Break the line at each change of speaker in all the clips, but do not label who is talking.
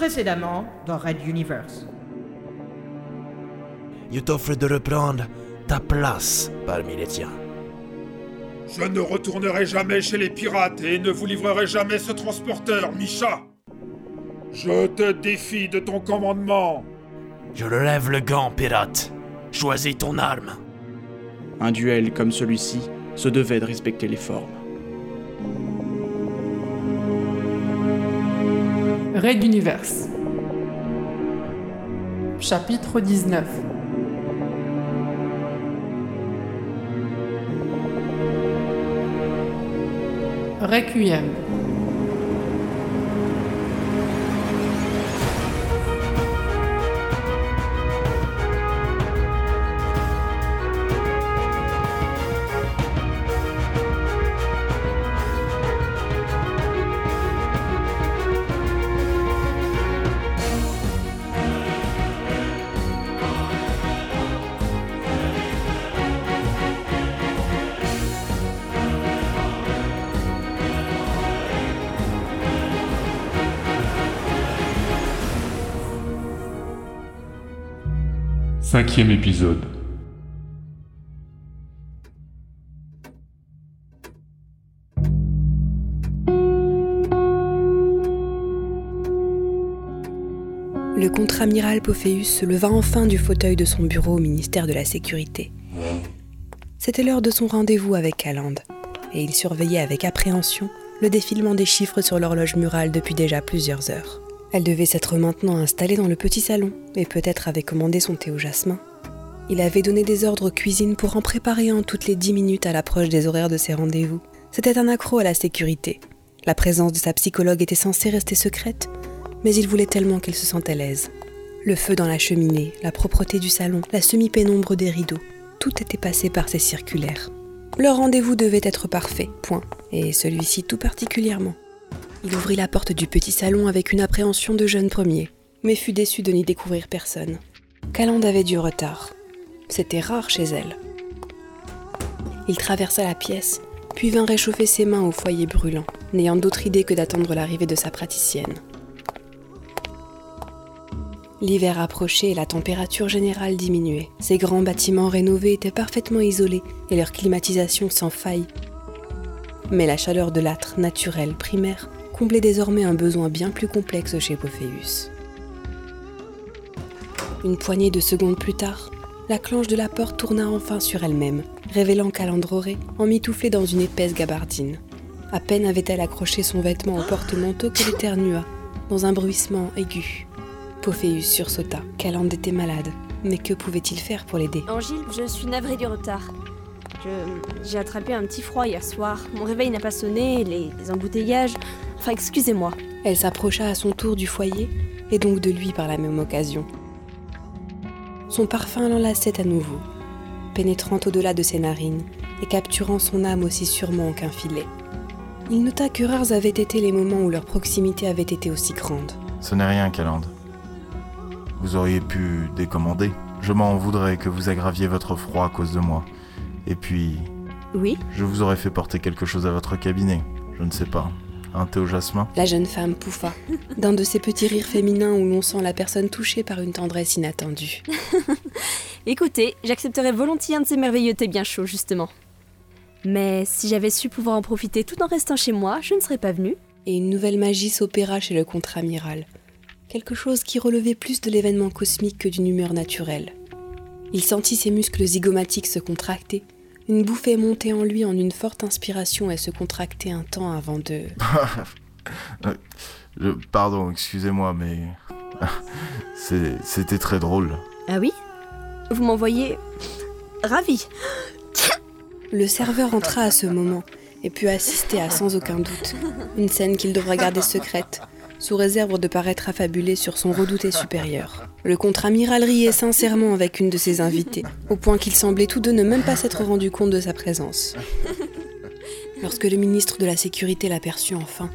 Précédemment dans Red Universe.
Je t'offre de reprendre ta place parmi les tiens.
Je ne retournerai jamais chez les pirates et ne vous livrerai jamais ce transporteur, Misha. Je te défie de ton commandement.
Je relève le gant, pirate. Choisis ton arme.
Un duel comme celui-ci se devait de respecter les formes.
Raid Universe. Chapitre 19. Requiem.
Cinquième épisode.
Le contre-amiral Pophéus se leva enfin du fauteuil de son bureau au ministère de la Sécurité. C'était l'heure de son rendez-vous avec Calande, et il surveillait avec appréhension le défilement des chiffres sur l'horloge murale depuis déjà plusieurs heures. Elle devait s'être maintenant installée dans le petit salon, et peut-être avait commandé son thé au jasmin. Il avait donné des ordres cuisine pour en préparer un toutes les dix minutes à l'approche des horaires de ses rendez-vous. C'était un accro à la sécurité. La présence de sa psychologue était censée rester secrète, mais il voulait tellement qu'elle se sentait à l'aise. Le feu dans la cheminée, la propreté du salon, la semi-pénombre des rideaux, tout était passé par ses circulaires. Leur rendez-vous devait être parfait, point, et celui-ci tout particulièrement. Il ouvrit la porte du petit salon avec une appréhension de jeune premier, mais fut déçu de n'y découvrir personne. Calande avait du retard. C'était rare chez elle. Il traversa la pièce, puis vint réchauffer ses mains au foyer brûlant, n'ayant d'autre idée que d'attendre l'arrivée de sa praticienne. L'hiver approchait et la température générale diminuait. Ces grands bâtiments rénovés étaient parfaitement isolés et leur climatisation sans faille. Mais la chaleur de l'âtre naturel primaire comblait désormais un besoin bien plus complexe chez Pophéus. Une poignée de secondes plus tard, la clenche de la porte tourna enfin sur elle-même, révélant Calandroré emmitouflé dans une épaisse gabardine. À peine avait-elle accroché son vêtement au porte-manteau qu'elle éternua, dans un bruissement aigu. Pophéus sursauta. Calande était malade, mais que pouvait-il faire pour l'aider?
Angile, je suis navrée du retard. J'ai attrapé un petit froid hier soir. Mon réveil n'a pas sonné, les, les embouteillages. Enfin, excusez-moi.
Elle s'approcha à son tour du foyer, et donc de lui par la même occasion. Son parfum l'enlaçait à nouveau, pénétrant au-delà de ses narines et capturant son âme aussi sûrement qu'un filet. Il nota que rares avaient été les moments où leur proximité avait été aussi grande.
Ce n'est rien, Calande. Vous auriez pu décommander. Je m'en voudrais que vous aggraviez votre froid à cause de moi. Et puis,
Oui
je vous aurais fait porter quelque chose à votre cabinet. Je ne sais pas. Un thé au jasmin
La jeune femme pouffa, d'un de ces petits rires féminins où l'on sent la personne touchée par une tendresse inattendue.
Écoutez, j'accepterais volontiers un de ces merveilleux thés bien chauds, justement. Mais si j'avais su pouvoir en profiter tout en restant chez moi, je ne serais pas venue.
Et une nouvelle magie s'opéra chez le contre-amiral. Quelque chose qui relevait plus de l'événement cosmique que d'une humeur naturelle. Il sentit ses muscles zygomatiques se contracter, une bouffée monter en lui en une forte inspiration et se contracter un temps avant de...
Je- Pardon, excusez-moi, mais... C'est- C'était très drôle.
Ah oui? Vous m'envoyez. Ravi
Le serveur entra à ce moment et put assister à sans aucun doute une scène qu'il devra garder secrète, sous réserve de paraître affabulé sur son redouté supérieur. Le contre-amiral riait sincèrement avec une de ses invitées, au point qu'ils semblaient tous deux ne même pas s'être rendus compte de sa présence. Lorsque le ministre de la Sécurité l'aperçut enfin,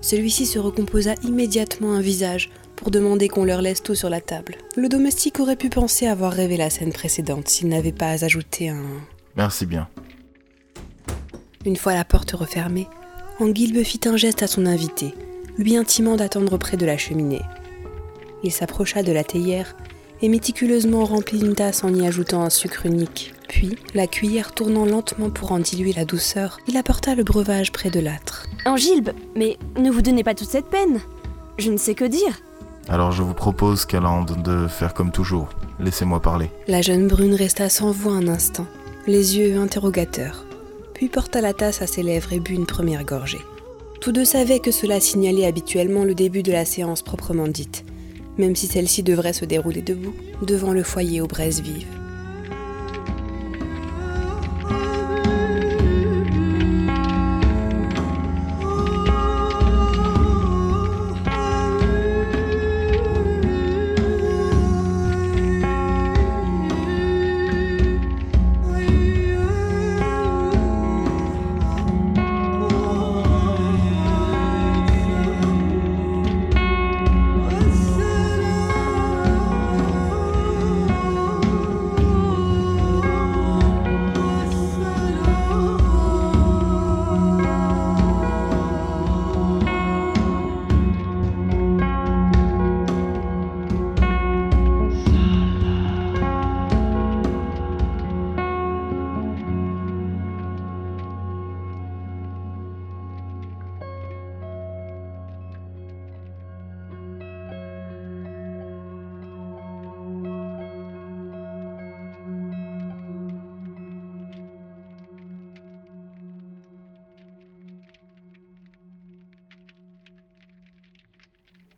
celui-ci se recomposa immédiatement un visage pour demander qu'on leur laisse tout sur la table. Le domestique aurait pu penser avoir rêvé la scène précédente s'il n'avait pas ajouté un
Merci bien.
une fois la porte refermée, Anguilbe fit un geste à son invité, lui intimant d'attendre près de la cheminée. Il s'approcha de la théière et méticuleusement remplit une tasse en y ajoutant un sucre unique. Puis, la cuillère tournant lentement pour en diluer la douceur, il apporta le breuvage près de l'âtre.
Angilbe, mais ne vous donnez pas toute cette peine. Je ne sais que dire.
Alors je vous propose, Calande, de faire comme toujours. Laissez-moi parler.
La jeune brune resta sans voix un instant, les yeux interrogateurs, puis porta la tasse à ses lèvres et but une première gorgée. Tous deux savaient que cela signalait habituellement le début de la séance proprement dite, même si celle-ci devrait se dérouler debout, devant le foyer aux braises vives.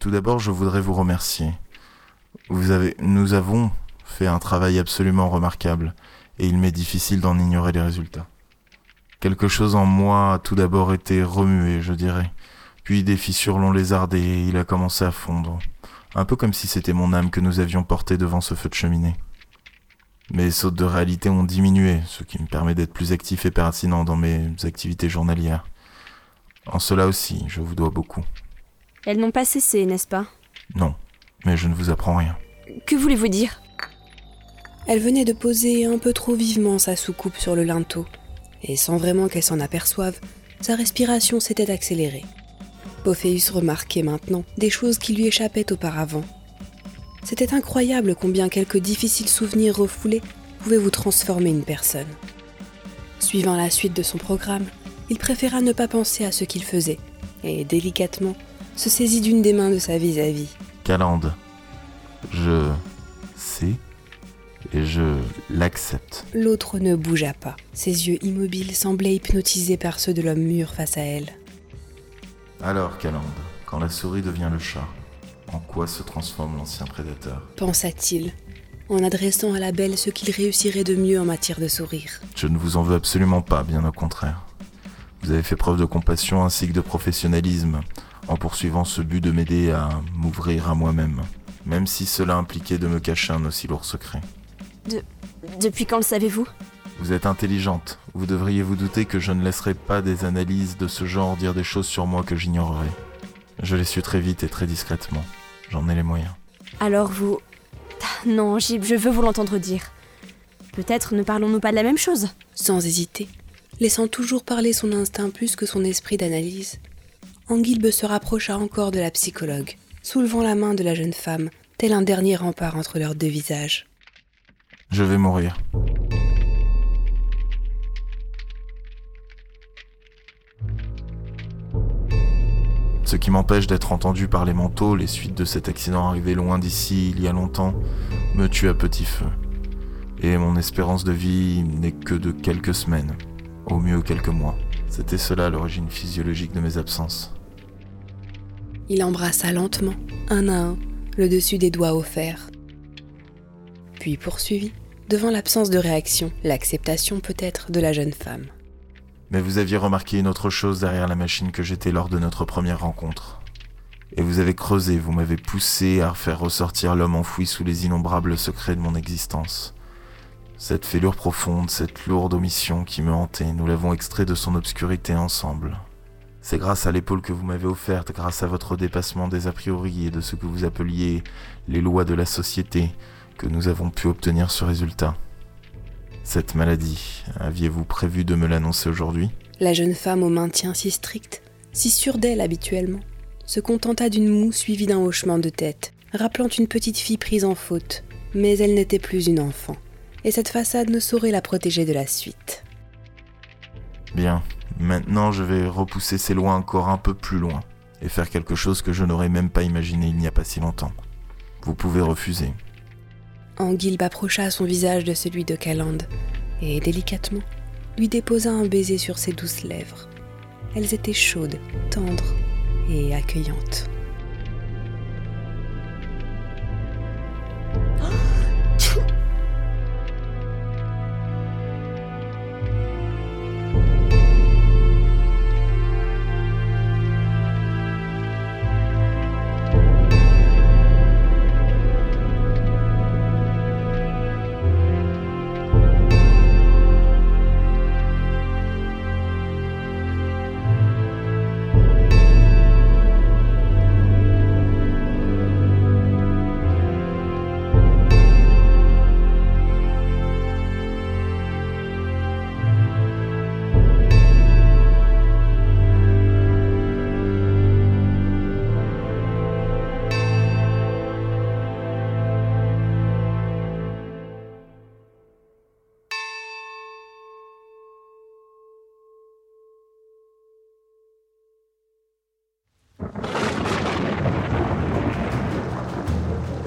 Tout d'abord, je voudrais vous remercier. Vous avez, nous avons fait un travail absolument remarquable, et il m'est difficile d'en ignorer les résultats. Quelque chose en moi a tout d'abord été remué, je dirais. Puis des fissures l'ont lézardé et il a commencé à fondre. Un peu comme si c'était mon âme que nous avions portée devant ce feu de cheminée. Mes sautes de réalité ont diminué, ce qui me permet d'être plus actif et pertinent dans mes activités journalières. En cela aussi, je vous dois beaucoup.
Elles n'ont pas cessé, n'est-ce pas?
Non, mais je ne vous apprends rien.
Que voulez-vous dire?
Elle venait de poser un peu trop vivement sa soucoupe sur le linteau, et sans vraiment qu'elle s'en aperçoive, sa respiration s'était accélérée. Pophéus remarquait maintenant des choses qui lui échappaient auparavant. C'était incroyable combien quelques difficiles souvenirs refoulés pouvaient vous transformer une personne. Suivant la suite de son programme, il préféra ne pas penser à ce qu'il faisait, et délicatement se saisit d'une des mains de sa vis-à-vis.
Calande, je sais et je l'accepte.
L'autre ne bougea pas. Ses yeux immobiles semblaient hypnotisés par ceux de l'homme mûr face à elle.
Alors, Calande, quand la souris devient le chat, en quoi se transforme l'ancien prédateur?
Pensa-t-il, en adressant à la belle ce qu'il réussirait de mieux en matière de sourire.
Je ne vous en veux absolument pas, bien au contraire. Vous avez fait preuve de compassion ainsi que de professionnalisme en poursuivant ce but de m'aider à m'ouvrir à moi-même, même si cela impliquait de me cacher un aussi lourd secret.
De... Depuis quand le savez-vous?
Vous êtes intelligente, vous devriez vous douter que je ne laisserai pas des analyses de ce genre dire des choses sur moi que j'ignorerais. Je l'ai su très vite et très discrètement. J'en ai les moyens.
Alors vous... Ah, Non, Gib, je veux vous l'entendre dire. Peut-être ne parlons-nous pas de la même chose?
Sans hésiter, laissant toujours parler son instinct plus que son esprit d'analyse, Anguilbe se rapprocha encore de la psychologue, soulevant la main de la jeune femme, tel un dernier rempart entre leurs deux visages.
Je vais mourir. Ce qui m'empêche d'être entendu par les manteaux, les suites de cet accident arrivé loin d'ici il y a longtemps, me tue à petit feu. Et mon espérance de vie n'est que de quelques semaines, au mieux quelques mois. C'était cela l'origine physiologique de mes absences.
Il embrassa lentement, un à un, le dessus des doigts offerts. Puis poursuivit, devant l'absence de réaction, l'acceptation peut-être de la jeune femme.
Mais vous aviez remarqué une autre chose derrière la machine que j'étais lors de notre première rencontre. Et vous avez creusé, vous m'avez poussé à faire ressortir l'homme enfoui sous les innombrables secrets de mon existence. Cette fêlure profonde, cette lourde omission qui me hantait, nous l'avons extrait de son obscurité ensemble. C'est grâce à l'épaule que vous m'avez offerte, grâce à votre dépassement des a priori et de ce que vous appeliez les lois de la société, que nous avons pu obtenir ce résultat. Cette maladie, aviez-vous prévu de me l'annoncer aujourd'hui?
La jeune femme au maintien si strict, si sûre d'elle habituellement, se contenta d'une moue suivie d'un hochement de tête, rappelant une petite fille prise en faute, mais elle n'était plus une enfant, et cette façade ne saurait la protéger de la suite.
Bien, maintenant je vais repousser ces lois encore un peu plus loin, et faire quelque chose que je n'aurais même pas imaginé il n'y a pas si longtemps. Vous pouvez refuser.
Anguilbe approcha son visage de celui de Calande, et délicatement, lui déposa un baiser sur ses douces lèvres. Elles étaient chaudes, tendres et accueillantes.